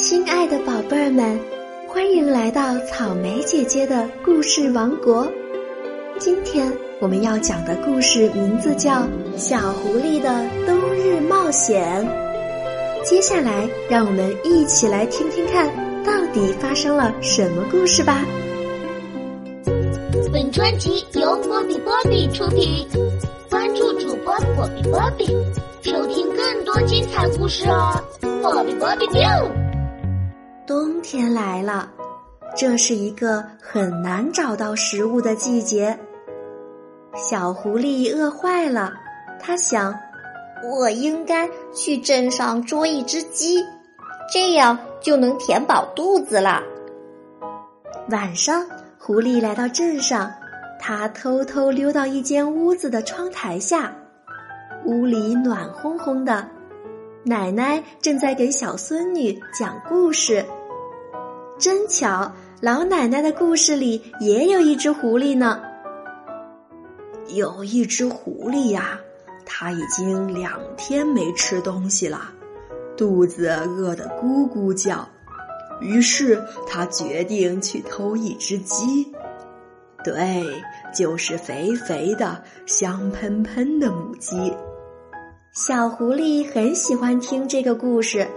亲爱的宝贝儿们，欢迎来到草莓姐姐的故事王国。今天我们要讲的故事名字叫《小狐狸的冬日冒险》。接下来，让我们一起来听听看，到底发生了什么故事吧。本专辑由波比波比出品，关注主播波比波比，收听更多精彩故事哦！波比波比 biu。冬天来了，这是一个很难找到食物的季节。小狐狸饿坏了，他想，我应该去镇上捉一只鸡，这样就能填饱肚子了。晚上，狐狸来到镇上，他偷偷溜到一间屋子的窗台下，屋里暖烘烘的，奶奶正在给小孙女讲故事。真巧，老奶奶的故事里也有一只狐狸呢。有一只狐狸呀，它已经两天没吃东西了，肚子饿得咕咕叫。于是他决定去偷一只鸡，对，就是肥肥的、香喷喷的母鸡。小狐狸很喜欢听这个故事。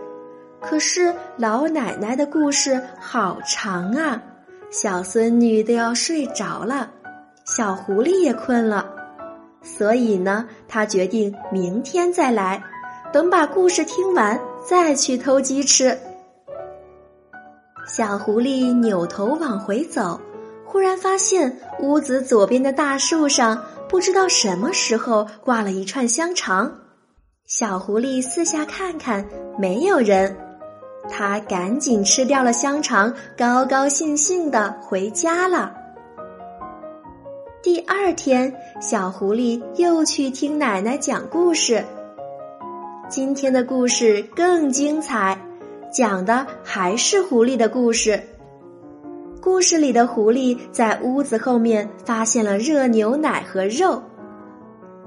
可是老奶奶的故事好长啊，小孙女都要睡着了，小狐狸也困了，所以呢，他决定明天再来，等把故事听完再去偷鸡吃。小狐狸扭头往回走，忽然发现屋子左边的大树上，不知道什么时候挂了一串香肠。小狐狸四下看看，没有人。他赶紧吃掉了香肠，高高兴兴的回家了。第二天，小狐狸又去听奶奶讲故事。今天的故事更精彩，讲的还是狐狸的故事。故事里的狐狸在屋子后面发现了热牛奶和肉。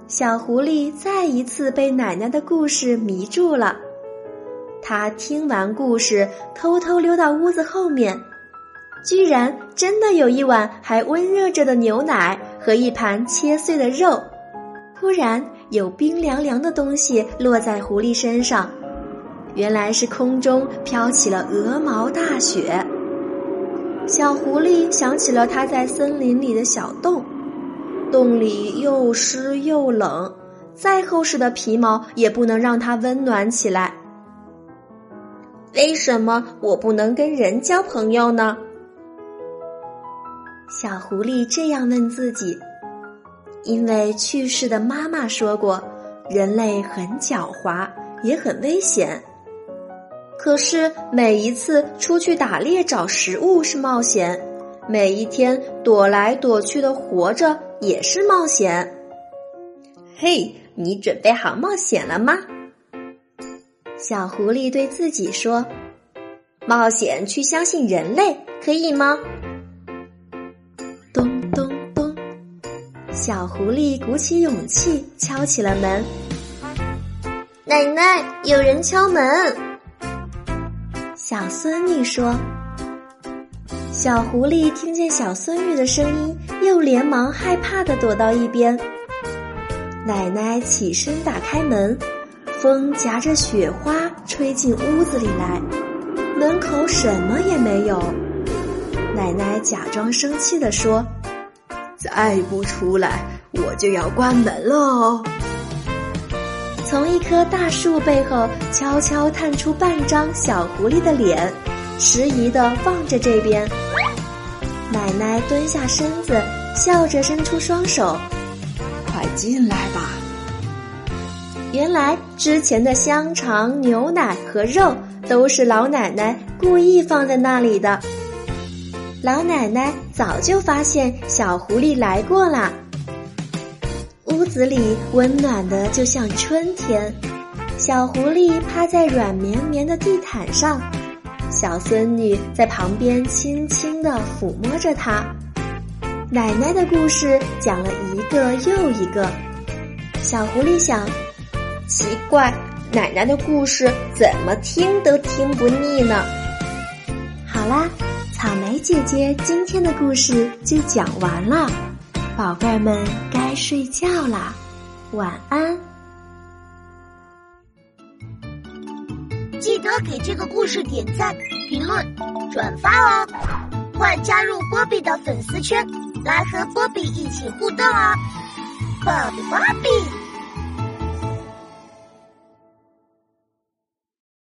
小狐狸再一次被奶奶的故事迷住了。他听完故事，偷偷溜到屋子后面，居然真的有一碗还温热着的牛奶和一盘切碎的肉。忽然，有冰凉凉的东西落在狐狸身上，原来是空中飘起了鹅毛大雪。小狐狸想起了它在森林里的小洞，洞里又湿又冷，再厚实的皮毛也不能让它温暖起来。为什么我不能跟人交朋友呢？小狐狸这样问自己。因为去世的妈妈说过，人类很狡猾，也很危险。可是每一次出去打猎找食物是冒险，每一天躲来躲去的活着也是冒险。嘿，你准备好冒险了吗？小狐狸对自己说：“冒险去相信人类，可以吗？”咚咚咚，小狐狸鼓起勇气敲起了门。奶奶，有人敲门。小孙女说：“小狐狸听见小孙女的声音，又连忙害怕的躲到一边。”奶奶起身打开门。风夹着雪花吹进屋子里来，门口什么也没有。奶奶假装生气地说：“再不出来，我就要关门喽。”从一棵大树背后悄悄探出半张小狐狸的脸，迟疑地望着这边。奶奶蹲下身子，笑着伸出双手：“快进来吧。”原来之前的香肠、牛奶和肉都是老奶奶故意放在那里的。老奶奶早就发现小狐狸来过啦。屋子里温暖的就像春天，小狐狸趴在软绵绵的地毯上，小孙女在旁边轻轻地抚摸着它。奶奶的故事讲了一个又一个，小狐狸想。奇怪，奶奶的故事怎么听都听不腻呢？好啦，草莓姐姐今天的故事就讲完了，宝贝儿们该睡觉啦，晚安。记得给这个故事点赞、评论、转发哦！快加入波比的粉丝圈，来和波比一起互动哦！波比波比。